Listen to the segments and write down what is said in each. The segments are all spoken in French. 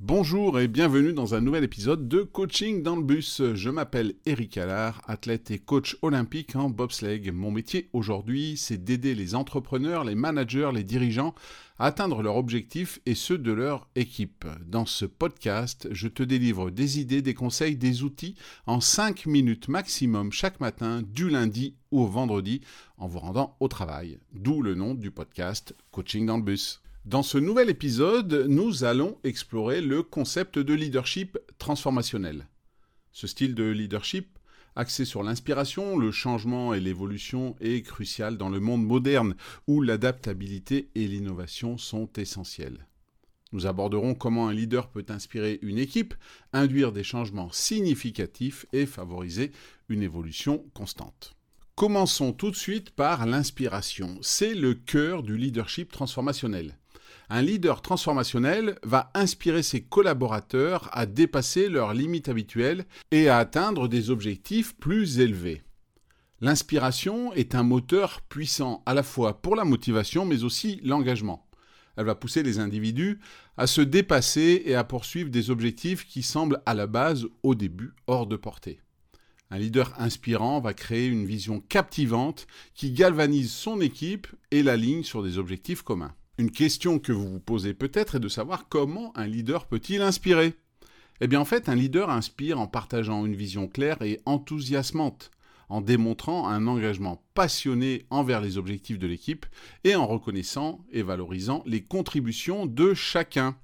Bonjour et bienvenue dans un nouvel épisode de Coaching dans le bus. Je m'appelle Eric Allard, athlète et coach olympique en bobsleigh. Mon métier aujourd'hui, c'est d'aider les entrepreneurs, les managers, les dirigeants à atteindre leurs objectifs et ceux de leur équipe. Dans ce podcast, je te délivre des idées, des conseils, des outils en 5 minutes maximum chaque matin du lundi au vendredi en vous rendant au travail. D'où le nom du podcast Coaching dans le bus. Dans ce nouvel épisode, nous allons explorer le concept de leadership transformationnel. Ce style de leadership, axé sur l'inspiration, le changement et l'évolution, est crucial dans le monde moderne où l'adaptabilité et l'innovation sont essentielles. Nous aborderons comment un leader peut inspirer une équipe, induire des changements significatifs et favoriser une évolution constante. Commençons tout de suite par l'inspiration. C'est le cœur du leadership transformationnel. Un leader transformationnel va inspirer ses collaborateurs à dépasser leurs limites habituelles et à atteindre des objectifs plus élevés. L'inspiration est un moteur puissant à la fois pour la motivation mais aussi l'engagement. Elle va pousser les individus à se dépasser et à poursuivre des objectifs qui semblent à la base au début hors de portée. Un leader inspirant va créer une vision captivante qui galvanise son équipe et la ligne sur des objectifs communs. Une question que vous vous posez peut-être est de savoir comment un leader peut-il inspirer Eh bien en fait, un leader inspire en partageant une vision claire et enthousiasmante, en démontrant un engagement passionné envers les objectifs de l'équipe et en reconnaissant et valorisant les contributions de chacun.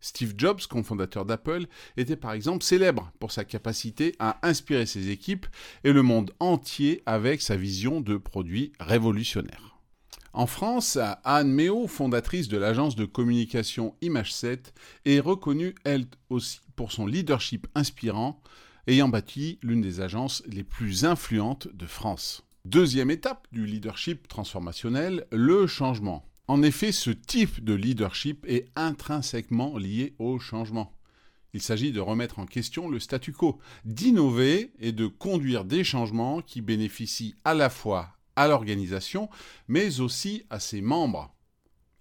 Steve Jobs, cofondateur d'Apple, était par exemple célèbre pour sa capacité à inspirer ses équipes et le monde entier avec sa vision de produits révolutionnaires. En France, Anne Méo, fondatrice de l'agence de communication Image 7, est reconnue elle aussi pour son leadership inspirant, ayant bâti l'une des agences les plus influentes de France. Deuxième étape du leadership transformationnel, le changement. En effet, ce type de leadership est intrinsèquement lié au changement. Il s'agit de remettre en question le statu quo, d'innover et de conduire des changements qui bénéficient à la fois à l'organisation, mais aussi à ses membres.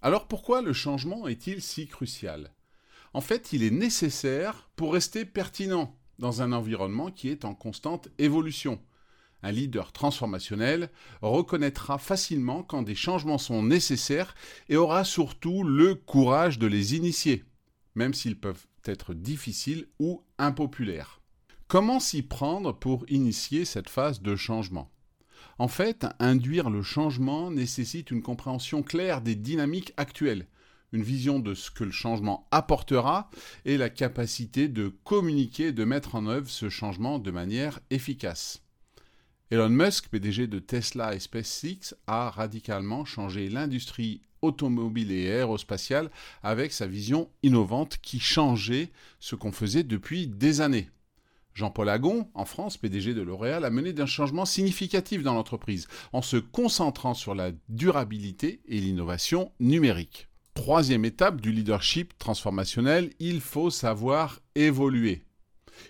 Alors pourquoi le changement est-il si crucial? En fait, il est nécessaire pour rester pertinent dans un environnement qui est en constante évolution. Un leader transformationnel reconnaîtra facilement quand des changements sont nécessaires et aura surtout le courage de les initier, même s'ils peuvent être difficiles ou impopulaires. Comment s'y prendre pour initier cette phase de changement? En fait, induire le changement nécessite une compréhension claire des dynamiques actuelles, une vision de ce que le changement apportera et la capacité de communiquer et de mettre en œuvre ce changement de manière efficace. Elon Musk, PDG de Tesla et SpaceX, a radicalement changé l'industrie automobile et aérospatiale avec sa vision innovante qui changeait ce qu'on faisait depuis des années. Jean-Paul Agon, en France, PDG de L'Oréal, a mené d'un changement significatif dans l'entreprise, en se concentrant sur la durabilité et l'innovation numérique. Troisième étape du leadership transformationnel, il faut savoir évoluer.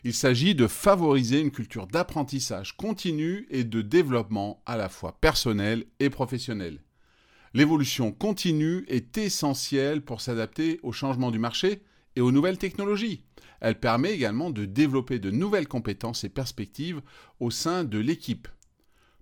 Il s'agit de favoriser une culture d'apprentissage continu et de développement à la fois personnel et professionnel. L'évolution continue est essentielle pour s'adapter aux changements du marché et aux nouvelles technologies. Elle permet également de développer de nouvelles compétences et perspectives au sein de l'équipe.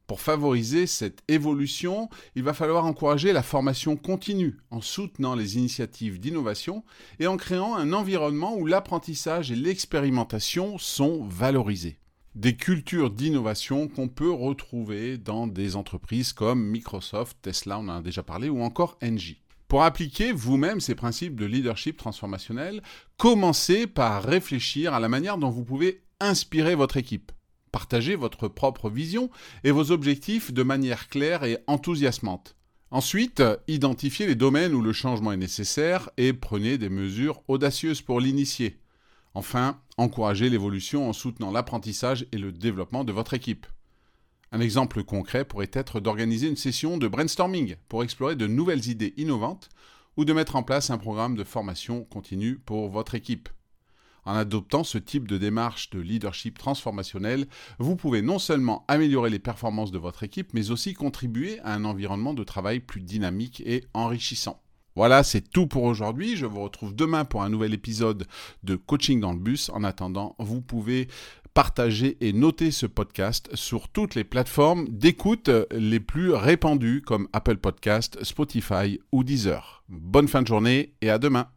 Pour favoriser cette évolution, il va falloir encourager la formation continue en soutenant les initiatives d'innovation et en créant un environnement où l'apprentissage et l'expérimentation sont valorisés. Des cultures d'innovation qu'on peut retrouver dans des entreprises comme Microsoft, Tesla, on en a déjà parlé, ou encore Engie. Pour appliquer vous-même ces principes de leadership transformationnel, commencez par réfléchir à la manière dont vous pouvez inspirer votre équipe. Partagez votre propre vision et vos objectifs de manière claire et enthousiasmante. Ensuite, identifiez les domaines où le changement est nécessaire et prenez des mesures audacieuses pour l'initier. Enfin, encouragez l'évolution en soutenant l'apprentissage et le développement de votre équipe. Un exemple concret pourrait être d'organiser une session de brainstorming pour explorer de nouvelles idées innovantes ou de mettre en place un programme de formation continue pour votre équipe. En adoptant ce type de démarche de leadership transformationnel, vous pouvez non seulement améliorer les performances de votre équipe, mais aussi contribuer à un environnement de travail plus dynamique et enrichissant. Voilà, c'est tout pour aujourd'hui. Je vous retrouve demain pour un nouvel épisode de Coaching dans le bus. En attendant, vous pouvez partager et noter ce podcast sur toutes les plateformes d'écoute les plus répandues comme Apple Podcast, Spotify ou Deezer. Bonne fin de journée et à demain.